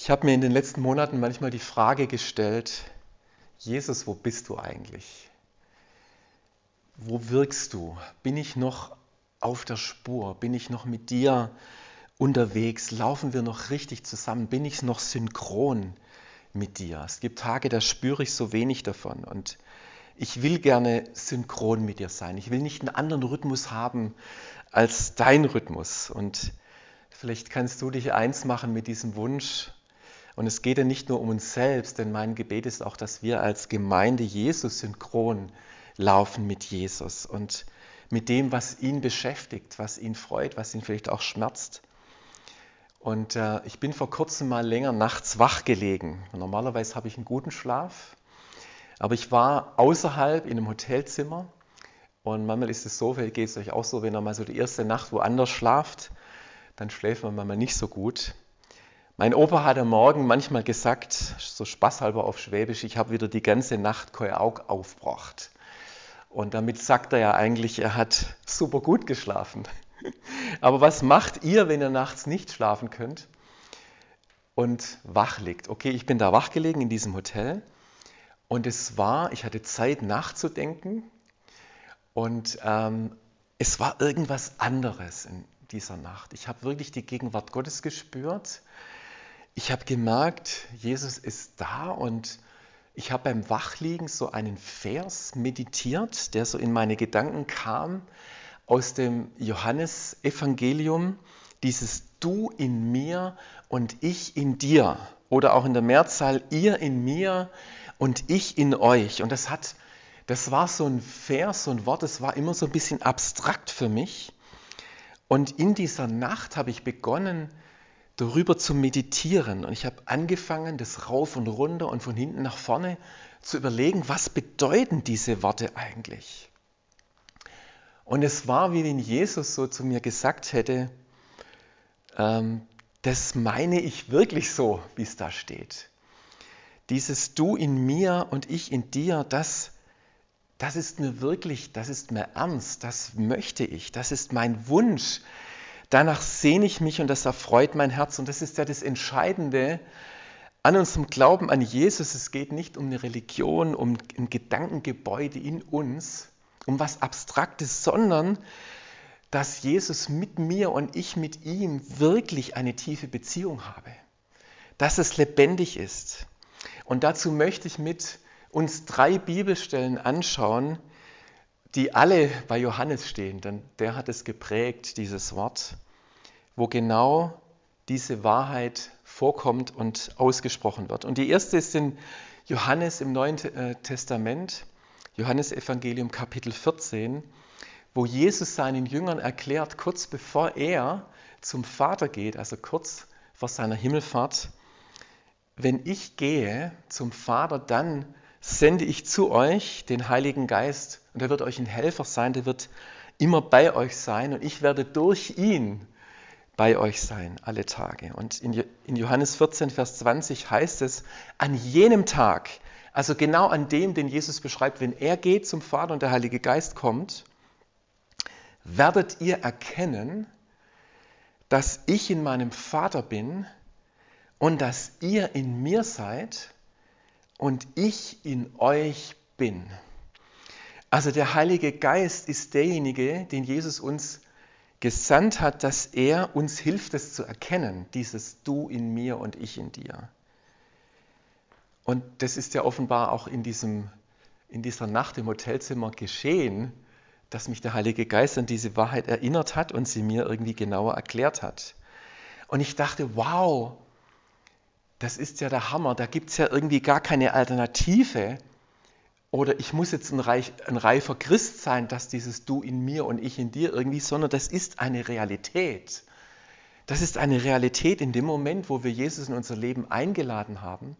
Ich habe mir in den letzten Monaten manchmal die Frage gestellt, Jesus, wo bist du eigentlich? Wo wirkst du? Bin ich noch auf der Spur? Bin ich noch mit dir unterwegs? Laufen wir noch richtig zusammen? Bin ich noch synchron mit dir? Es gibt Tage, da spüre ich so wenig davon und ich will gerne synchron mit dir sein. Ich will nicht einen anderen Rhythmus haben als dein Rhythmus. Und vielleicht kannst du dich eins machen mit diesem Wunsch, und es geht ja nicht nur um uns selbst, denn mein Gebet ist auch, dass wir als Gemeinde Jesus synchron laufen mit Jesus und mit dem, was ihn beschäftigt, was ihn freut, was ihn vielleicht auch schmerzt. Und äh, ich bin vor kurzem mal länger nachts wach gelegen. Normalerweise habe ich einen guten Schlaf, aber ich war außerhalb in einem Hotelzimmer und manchmal ist es so, vielleicht geht es euch auch so, wenn ihr mal so die erste Nacht woanders schlaft, dann schläft man manchmal nicht so gut. Mein Opa hat am Morgen manchmal gesagt, so spaßhalber auf Schwäbisch, ich habe wieder die ganze Nacht kein Aug aufgebracht. Und damit sagt er ja eigentlich, er hat super gut geschlafen. Aber was macht ihr, wenn ihr nachts nicht schlafen könnt und wach liegt? Okay, ich bin da wach gelegen in diesem Hotel und es war, ich hatte Zeit nachzudenken und ähm, es war irgendwas anderes in dieser Nacht. Ich habe wirklich die Gegenwart Gottes gespürt ich habe gemerkt, Jesus ist da und ich habe beim Wachliegen so einen Vers meditiert, der so in meine Gedanken kam aus dem Johannesevangelium, dieses Du in mir und ich in dir oder auch in der Mehrzahl ihr in mir und ich in euch. Und das hat, das war so ein Vers, so ein Wort, das war immer so ein bisschen abstrakt für mich. Und in dieser Nacht habe ich begonnen, darüber zu meditieren. Und ich habe angefangen, das rauf und runter und von hinten nach vorne zu überlegen, was bedeuten diese Worte eigentlich? Und es war, wie wenn Jesus so zu mir gesagt hätte, ähm, das meine ich wirklich so, wie es da steht. Dieses Du in mir und ich in dir, das, das ist mir wirklich, das ist mir ernst, das möchte ich, das ist mein Wunsch, Danach sehne ich mich und das erfreut mein Herz. Und das ist ja das Entscheidende an unserem Glauben an Jesus. Es geht nicht um eine Religion, um ein Gedankengebäude in uns, um was Abstraktes, sondern dass Jesus mit mir und ich mit ihm wirklich eine tiefe Beziehung habe. Dass es lebendig ist. Und dazu möchte ich mit uns drei Bibelstellen anschauen, die alle bei Johannes stehen, denn der hat es geprägt, dieses Wort, wo genau diese Wahrheit vorkommt und ausgesprochen wird. Und die erste ist in Johannes im Neuen äh, Testament, Johannes Evangelium Kapitel 14, wo Jesus seinen Jüngern erklärt, kurz bevor er zum Vater geht, also kurz vor seiner Himmelfahrt, wenn ich gehe zum Vater, dann sende ich zu euch den Heiligen Geist und er wird euch ein Helfer sein, der wird immer bei euch sein und ich werde durch ihn bei euch sein, alle Tage. Und in Johannes 14, Vers 20 heißt es, an jenem Tag, also genau an dem, den Jesus beschreibt, wenn er geht zum Vater und der Heilige Geist kommt, werdet ihr erkennen, dass ich in meinem Vater bin und dass ihr in mir seid und ich in euch bin. Also der Heilige Geist ist derjenige, den Jesus uns gesandt hat, dass er uns hilft, es zu erkennen, dieses Du in mir und ich in dir. Und das ist ja offenbar auch in, diesem, in dieser Nacht im Hotelzimmer geschehen, dass mich der Heilige Geist an diese Wahrheit erinnert hat und sie mir irgendwie genauer erklärt hat. Und ich dachte, wow, das ist ja der Hammer, da gibt es ja irgendwie gar keine Alternative. Oder ich muss jetzt ein, reich, ein reifer Christ sein, dass dieses Du in mir und ich in dir irgendwie, sondern das ist eine Realität. Das ist eine Realität in dem Moment, wo wir Jesus in unser Leben eingeladen haben,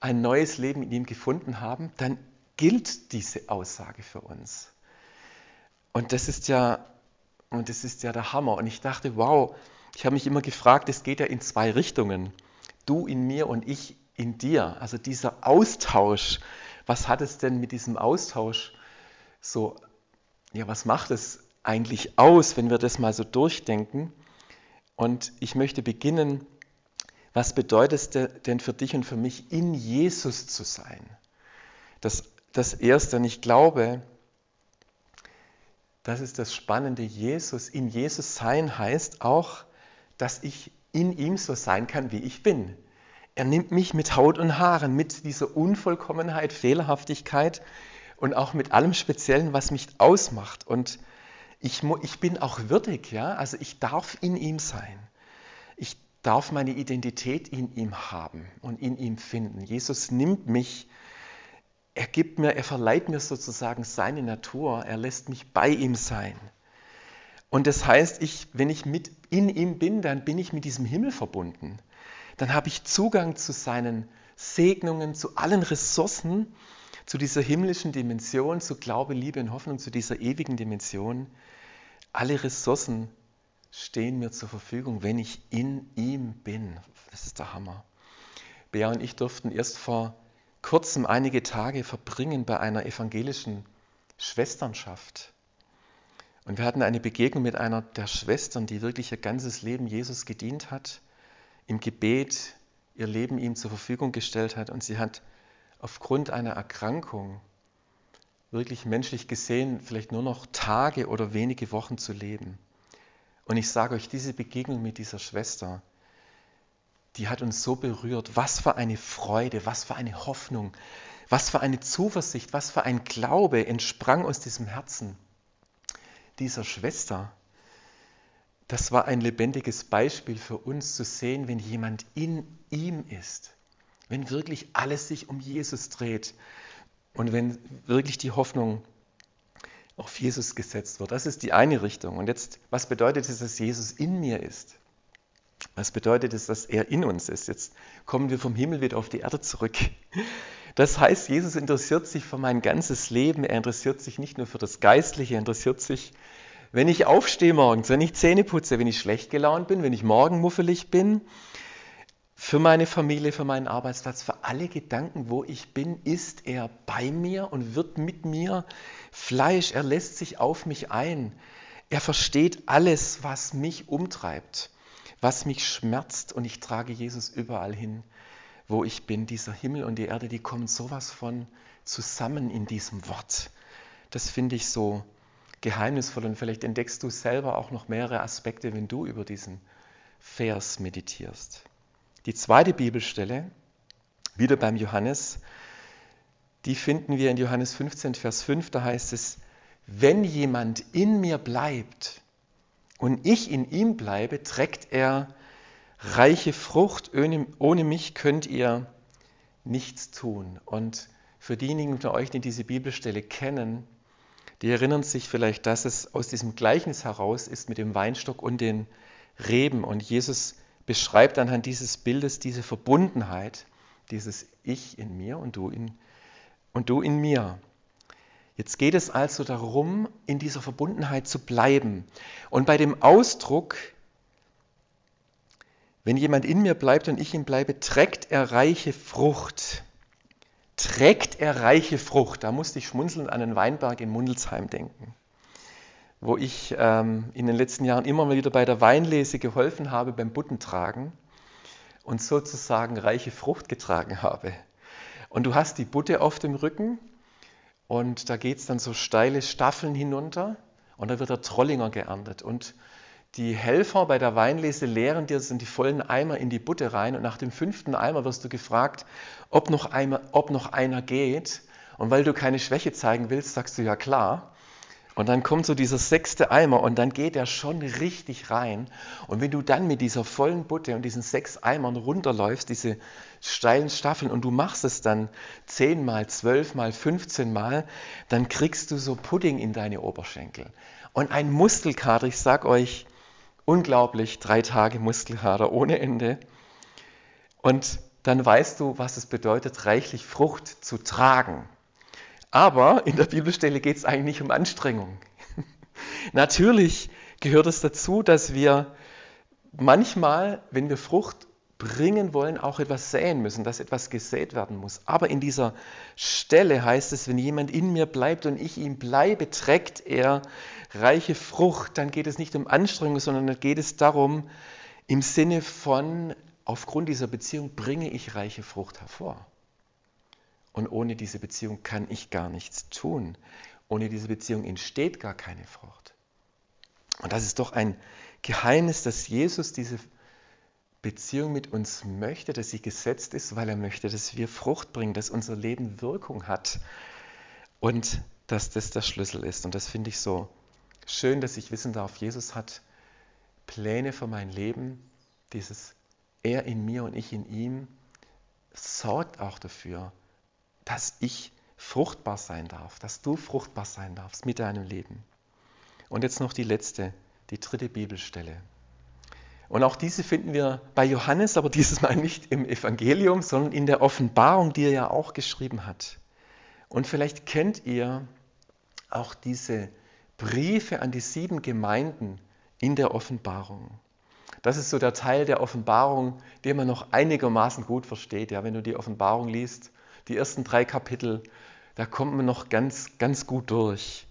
ein neues Leben in ihm gefunden haben, dann gilt diese Aussage für uns. Und das ist ja, und das ist ja der Hammer. Und ich dachte, wow, ich habe mich immer gefragt, es geht ja in zwei Richtungen du in mir und ich in dir. Also dieser Austausch, was hat es denn mit diesem Austausch so, ja, was macht es eigentlich aus, wenn wir das mal so durchdenken? Und ich möchte beginnen Was bedeutet es denn für dich und für mich, in Jesus zu sein? Das, das Erste, und ich glaube, das ist das Spannende, Jesus, in Jesus sein heißt auch, dass ich in ihm so sein kann, wie ich bin. Er nimmt mich mit Haut und Haaren, mit dieser Unvollkommenheit, Fehlerhaftigkeit und auch mit allem Speziellen, was mich ausmacht. Und ich, ich bin auch würdig, ja, also ich darf in ihm sein. Ich darf meine Identität in ihm haben und in ihm finden. Jesus nimmt mich, er gibt mir, er verleiht mir sozusagen seine Natur, er lässt mich bei ihm sein. Und das heißt, ich, wenn ich mit in ihm bin, dann bin ich mit diesem Himmel verbunden. Dann habe ich Zugang zu seinen Segnungen, zu allen Ressourcen, zu dieser himmlischen Dimension, zu Glaube, Liebe und Hoffnung, zu dieser ewigen Dimension. Alle Ressourcen stehen mir zur Verfügung, wenn ich in ihm bin. Das ist der Hammer. Bea und ich durften erst vor kurzem einige Tage verbringen bei einer evangelischen Schwesternschaft. Und wir hatten eine Begegnung mit einer der Schwestern, die wirklich ihr ganzes Leben Jesus gedient hat, im Gebet ihr Leben ihm zur Verfügung gestellt hat. Und sie hat aufgrund einer Erkrankung wirklich menschlich gesehen vielleicht nur noch Tage oder wenige Wochen zu leben. Und ich sage euch, diese Begegnung mit dieser Schwester, die hat uns so berührt. Was für eine Freude, was für eine Hoffnung, was für eine Zuversicht, was für ein Glaube entsprang aus diesem Herzen dieser Schwester, das war ein lebendiges Beispiel für uns zu sehen, wenn jemand in ihm ist, wenn wirklich alles sich um Jesus dreht und wenn wirklich die Hoffnung auf Jesus gesetzt wird. Das ist die eine Richtung. Und jetzt, was bedeutet es, dass Jesus in mir ist? Was bedeutet es, dass er in uns ist? Jetzt kommen wir vom Himmel wieder auf die Erde zurück. Das heißt, Jesus interessiert sich für mein ganzes Leben. Er interessiert sich nicht nur für das Geistliche, er interessiert sich, wenn ich aufstehe morgens, wenn ich Zähne putze, wenn ich schlecht gelaunt bin, wenn ich morgenmuffelig bin, für meine Familie, für meinen Arbeitsplatz, für alle Gedanken, wo ich bin, ist er bei mir und wird mit mir Fleisch. Er lässt sich auf mich ein. Er versteht alles, was mich umtreibt, was mich schmerzt und ich trage Jesus überall hin wo ich bin. Dieser Himmel und die Erde, die kommen sowas von zusammen in diesem Wort. Das finde ich so geheimnisvoll und vielleicht entdeckst du selber auch noch mehrere Aspekte, wenn du über diesen Vers meditierst. Die zweite Bibelstelle, wieder beim Johannes, die finden wir in Johannes 15, Vers 5, da heißt es, wenn jemand in mir bleibt und ich in ihm bleibe, trägt er reiche Frucht. Ohne mich könnt ihr nichts tun. Und für diejenigen unter euch, die diese Bibelstelle kennen, die erinnern sich vielleicht, dass es aus diesem Gleichnis heraus ist mit dem Weinstock und den Reben. Und Jesus beschreibt anhand dieses Bildes diese Verbundenheit, dieses Ich in mir und du in, und du in mir. Jetzt geht es also darum, in dieser Verbundenheit zu bleiben. Und bei dem Ausdruck wenn jemand in mir bleibt und ich ihm bleibe, trägt er reiche Frucht. Trägt er reiche Frucht. Da musste ich schmunzelnd an den Weinberg in Mundelsheim denken, wo ich ähm, in den letzten Jahren immer mal wieder bei der Weinlese geholfen habe beim Buttentragen und sozusagen reiche Frucht getragen habe. Und du hast die Butte auf dem Rücken und da geht es dann so steile Staffeln hinunter und da wird der Trollinger geerntet. Und die Helfer bei der Weinlese leeren dir sind die vollen Eimer in die Butte rein und nach dem fünften Eimer wirst du gefragt, ob noch, Eimer, ob noch einer geht. Und weil du keine Schwäche zeigen willst, sagst du ja klar. Und dann kommt so dieser sechste Eimer und dann geht er schon richtig rein. Und wenn du dann mit dieser vollen Butte und diesen sechs Eimern runterläufst, diese steilen Staffeln, und du machst es dann zehnmal, zwölfmal, fünfzehnmal, dann kriegst du so Pudding in deine Oberschenkel. Und ein Muskelkater, ich sag euch, unglaublich, drei Tage Muskelkater ohne Ende. Und dann weißt du, was es bedeutet, reichlich Frucht zu tragen. Aber in der Bibelstelle geht es eigentlich nicht um Anstrengung. Natürlich gehört es dazu, dass wir manchmal, wenn wir Frucht bringen wollen, auch etwas säen müssen, dass etwas gesät werden muss. Aber in dieser Stelle heißt es, wenn jemand in mir bleibt und ich ihm bleibe, trägt er reiche Frucht. Dann geht es nicht um Anstrengung, sondern dann geht es darum, im Sinne von aufgrund dieser Beziehung bringe ich reiche Frucht hervor. Und ohne diese Beziehung kann ich gar nichts tun. Ohne diese Beziehung entsteht gar keine Frucht. Und das ist doch ein Geheimnis, dass Jesus diese Beziehung mit uns möchte, dass sie gesetzt ist, weil er möchte, dass wir Frucht bringen, dass unser Leben Wirkung hat und dass das der Schlüssel ist. Und das finde ich so schön, dass ich wissen darf, Jesus hat Pläne für mein Leben, dieses Er in mir und ich in ihm, sorgt auch dafür, dass ich fruchtbar sein darf, dass du fruchtbar sein darfst mit deinem Leben. Und jetzt noch die letzte, die dritte Bibelstelle. Und auch diese finden wir bei Johannes, aber dieses Mal nicht im Evangelium, sondern in der Offenbarung, die er ja auch geschrieben hat. Und vielleicht kennt ihr auch diese Briefe an die sieben Gemeinden in der Offenbarung. Das ist so der Teil der Offenbarung, den man noch einigermaßen gut versteht. Ja, wenn du die Offenbarung liest, die ersten drei Kapitel, da kommt man noch ganz, ganz gut durch.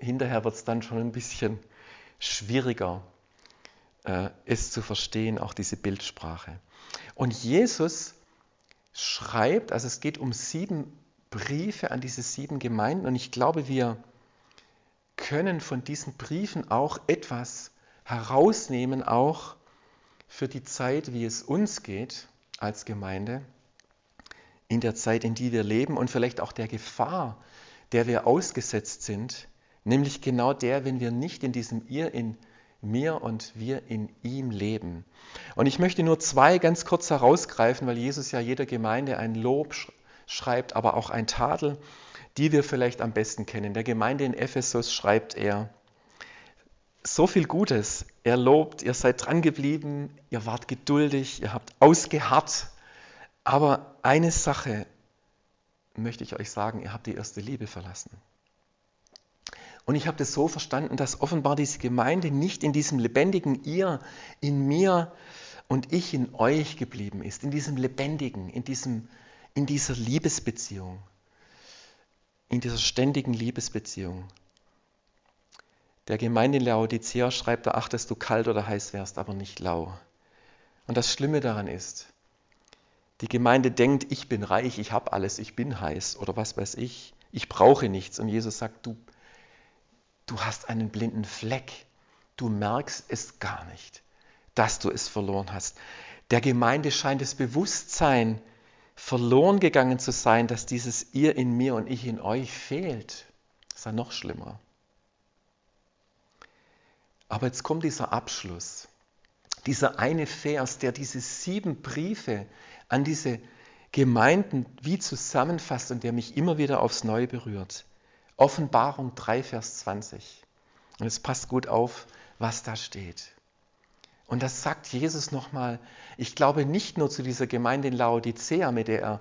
Hinterher wird es dann schon ein bisschen schwieriger, äh, es zu verstehen, auch diese Bildsprache. Und Jesus schreibt, also es geht um sieben Briefe an diese sieben Gemeinden und ich glaube, wir können von diesen Briefen auch etwas herausnehmen, auch für die Zeit, wie es uns geht als Gemeinde in der Zeit, in die wir leben und vielleicht auch der Gefahr, der wir ausgesetzt sind, nämlich genau der, wenn wir nicht in diesem Ihr in mir und wir in ihm leben. Und ich möchte nur zwei ganz kurz herausgreifen, weil Jesus ja jeder Gemeinde ein Lob schreibt, aber auch ein Tadel, die wir vielleicht am besten kennen. Der Gemeinde in Ephesus schreibt er, so viel Gutes. Er lobt, ihr seid dran geblieben, ihr wart geduldig, ihr habt ausgeharrt aber eine Sache möchte ich euch sagen, ihr habt die erste Liebe verlassen. Und ich habe das so verstanden, dass offenbar diese Gemeinde nicht in diesem lebendigen Ihr, in mir und ich in euch geblieben ist, in diesem lebendigen, in, diesem, in dieser Liebesbeziehung, in dieser ständigen Liebesbeziehung. Der Gemeinde in Laodicea schreibt er, ach, dass du kalt oder heiß wärst, aber nicht lau. Und das Schlimme daran ist, die Gemeinde denkt, ich bin reich, ich habe alles, ich bin heiß oder was weiß ich, ich brauche nichts. Und Jesus sagt, du, du hast einen blinden Fleck, du merkst es gar nicht, dass du es verloren hast. Der Gemeinde scheint das Bewusstsein verloren gegangen zu sein, dass dieses ihr in mir und ich in euch fehlt. Das ist ja noch schlimmer. Aber jetzt kommt dieser Abschluss. Dieser eine Vers, der diese sieben Briefe an diese Gemeinden wie zusammenfasst und der mich immer wieder aufs Neue berührt. Offenbarung 3, Vers 20. Und es passt gut auf, was da steht. Und das sagt Jesus nochmal, ich glaube nicht nur zu dieser Gemeinde in Laodicea, mit der er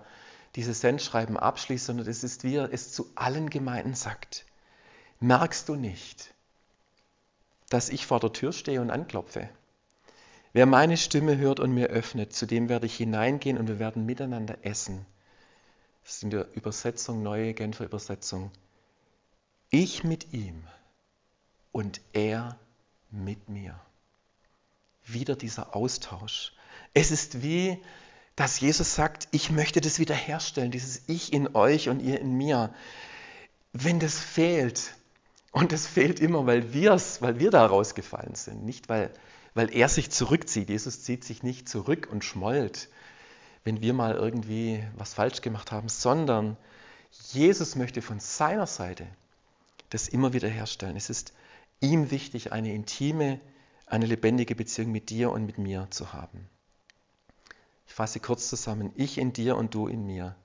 dieses Sendschreiben abschließt, sondern es ist, wie er es zu allen Gemeinden sagt. Merkst du nicht, dass ich vor der Tür stehe und anklopfe? Wer meine Stimme hört und mir öffnet, zu dem werde ich hineingehen und wir werden miteinander essen. Das ist in der Übersetzung, neue Genfer Übersetzung. Ich mit ihm und er mit mir. Wieder dieser Austausch. Es ist wie, dass Jesus sagt, ich möchte das wiederherstellen, dieses Ich in euch und ihr in mir. Wenn das fehlt, und das fehlt immer, weil, wir's, weil wir da rausgefallen sind, nicht weil weil er sich zurückzieht. Jesus zieht sich nicht zurück und schmollt, wenn wir mal irgendwie was falsch gemacht haben, sondern Jesus möchte von seiner Seite das immer wieder herstellen. Es ist ihm wichtig, eine intime, eine lebendige Beziehung mit dir und mit mir zu haben. Ich fasse kurz zusammen. Ich in dir und du in mir.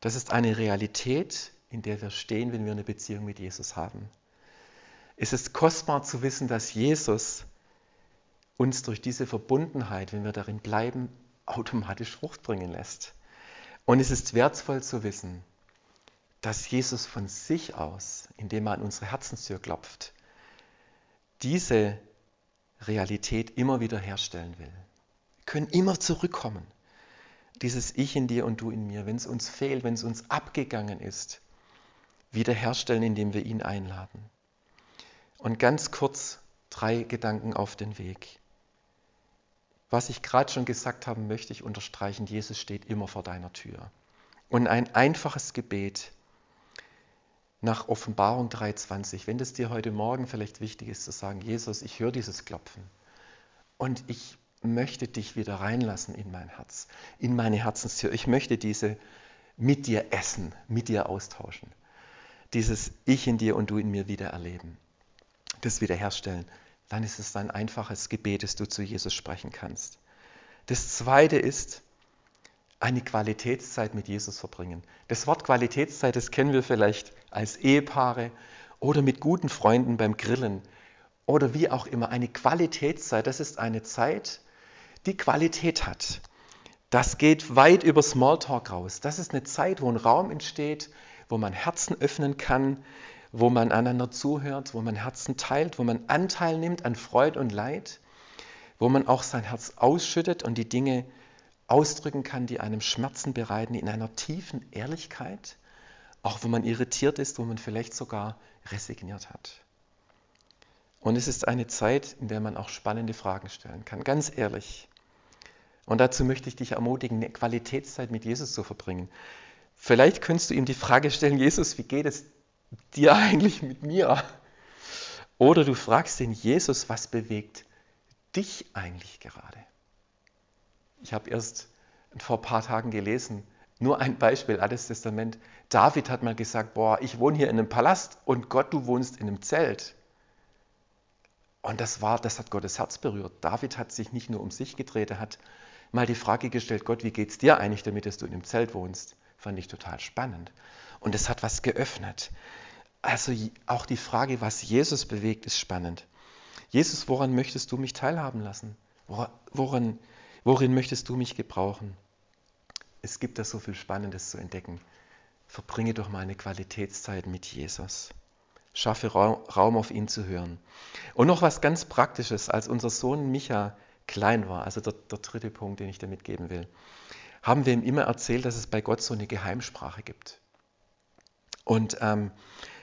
Das ist eine Realität, in der wir stehen, wenn wir eine Beziehung mit Jesus haben. Es ist kostbar zu wissen, dass Jesus uns durch diese Verbundenheit, wenn wir darin bleiben, automatisch Frucht bringen lässt. Und es ist wertvoll zu wissen, dass Jesus von sich aus, indem er an unsere Herzenstür klopft, diese Realität immer wieder herstellen will. Wir können immer zurückkommen. Dieses Ich in dir und du in mir, wenn es uns fehlt, wenn es uns abgegangen ist, wiederherstellen, indem wir ihn einladen. Und ganz kurz drei Gedanken auf den Weg. was ich gerade schon gesagt habe, möchte ich unterstreichen. Jesus steht immer vor deiner Tür. Und ein einfaches Gebet nach Offenbarung 3.20, wenn das dir heute Morgen vielleicht wichtig ist, zu sagen, Jesus, ich höre dieses Klopfen und ich möchte dich wieder reinlassen in mein Herz, in meine Herzenstür. Ich möchte diese mit dir essen, mit dir austauschen. Dieses Ich in dir und du in mir wieder erleben, das wiederherstellen. Dann ist es ein einfaches Gebet, das du zu Jesus sprechen kannst. Das zweite ist, eine Qualitätszeit mit Jesus verbringen. Das Wort Qualitätszeit, das kennen wir vielleicht als Ehepaare oder mit guten Freunden beim Grillen oder wie auch immer. Eine Qualitätszeit, das ist eine Zeit, die Qualität hat. Das geht weit über Smalltalk raus. Das ist eine Zeit, wo ein Raum entsteht, wo man Herzen öffnen kann, wo man einander zuhört, wo man Herzen teilt, wo man Anteil nimmt an Freud und Leid, wo man auch sein Herz ausschüttet und die Dinge ausdrücken kann, die einem Schmerzen bereiten, in einer tiefen Ehrlichkeit, auch wenn man irritiert ist, wo man vielleicht sogar resigniert hat. Und es ist eine Zeit, in der man auch spannende Fragen stellen kann, ganz ehrlich. Und dazu möchte ich dich ermutigen, eine Qualitätszeit mit Jesus zu verbringen. Vielleicht könntest du ihm die Frage stellen, Jesus, wie geht es dir eigentlich mit mir? Oder du fragst den Jesus, was bewegt dich eigentlich gerade? Ich habe erst vor ein paar Tagen gelesen, nur ein Beispiel, Altes Testament. David hat mal gesagt, boah, ich wohne hier in einem Palast und Gott, du wohnst in einem Zelt. Und das war, das hat Gottes Herz berührt. David hat sich nicht nur um sich gedreht, er hat mal die Frage gestellt, Gott, wie geht es dir eigentlich damit, dass du in einem Zelt wohnst? Fand ich total spannend. Und es hat was geöffnet. Also auch die Frage, was Jesus bewegt, ist spannend. Jesus, woran möchtest du mich teilhaben lassen? Woran, worin möchtest du mich gebrauchen? Es gibt da so viel Spannendes zu entdecken. Verbringe doch mal eine Qualitätszeit mit Jesus. Schaffe Raum auf ihn zu hören. Und noch was ganz Praktisches, als unser Sohn Micha klein war, also der, der dritte Punkt, den ich damit geben will, haben wir ihm immer erzählt, dass es bei Gott so eine Geheimsprache gibt. Und ähm,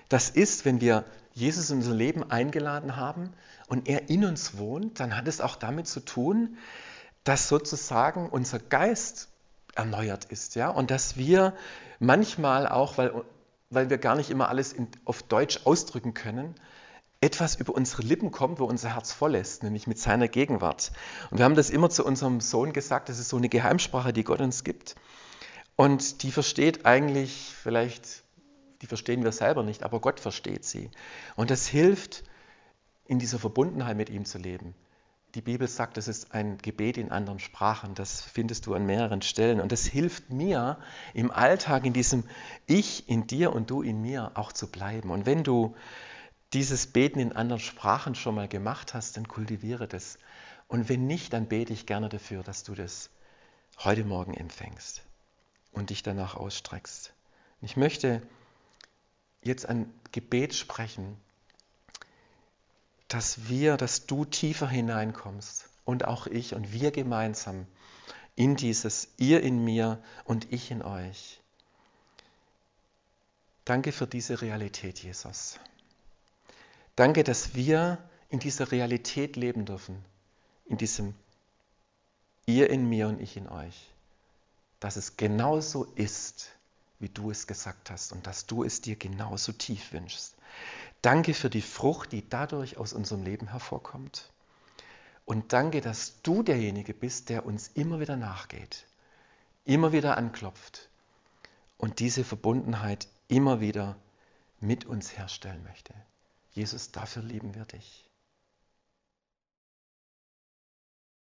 das ist, wenn wir Jesus in unser Leben eingeladen haben und er in uns wohnt, dann hat es auch damit zu tun, dass sozusagen unser Geist erneuert ist, ja, und dass wir manchmal auch, weil, weil wir gar nicht immer alles in, auf Deutsch ausdrücken können, etwas über unsere Lippen kommt, wo unser Herz voll ist, nämlich mit seiner Gegenwart. Und wir haben das immer zu unserem Sohn gesagt, das ist so eine Geheimsprache, die Gott uns gibt. Und die versteht eigentlich vielleicht, die verstehen wir selber nicht, aber Gott versteht sie. Und das hilft, in dieser Verbundenheit mit ihm zu leben. Die Bibel sagt, das ist ein Gebet in anderen Sprachen. Das findest du an mehreren Stellen. Und das hilft mir im Alltag, in diesem Ich in dir und du in mir auch zu bleiben. Und wenn du dieses Beten in anderen Sprachen schon mal gemacht hast, dann kultiviere das. Und wenn nicht, dann bete ich gerne dafür, dass du das heute Morgen empfängst und dich danach ausstreckst. Ich möchte jetzt ein Gebet sprechen, dass wir, dass du tiefer hineinkommst und auch ich und wir gemeinsam in dieses ihr in mir und ich in euch. Danke für diese Realität, Jesus. Danke, dass wir in dieser Realität leben dürfen, in diesem ihr in mir und ich in euch, dass es genauso ist, wie du es gesagt hast und dass du es dir genauso tief wünschst. Danke für die Frucht, die dadurch aus unserem Leben hervorkommt. Und danke, dass du derjenige bist, der uns immer wieder nachgeht, immer wieder anklopft und diese Verbundenheit immer wieder mit uns herstellen möchte. Jesus, dafür lieben wir dich.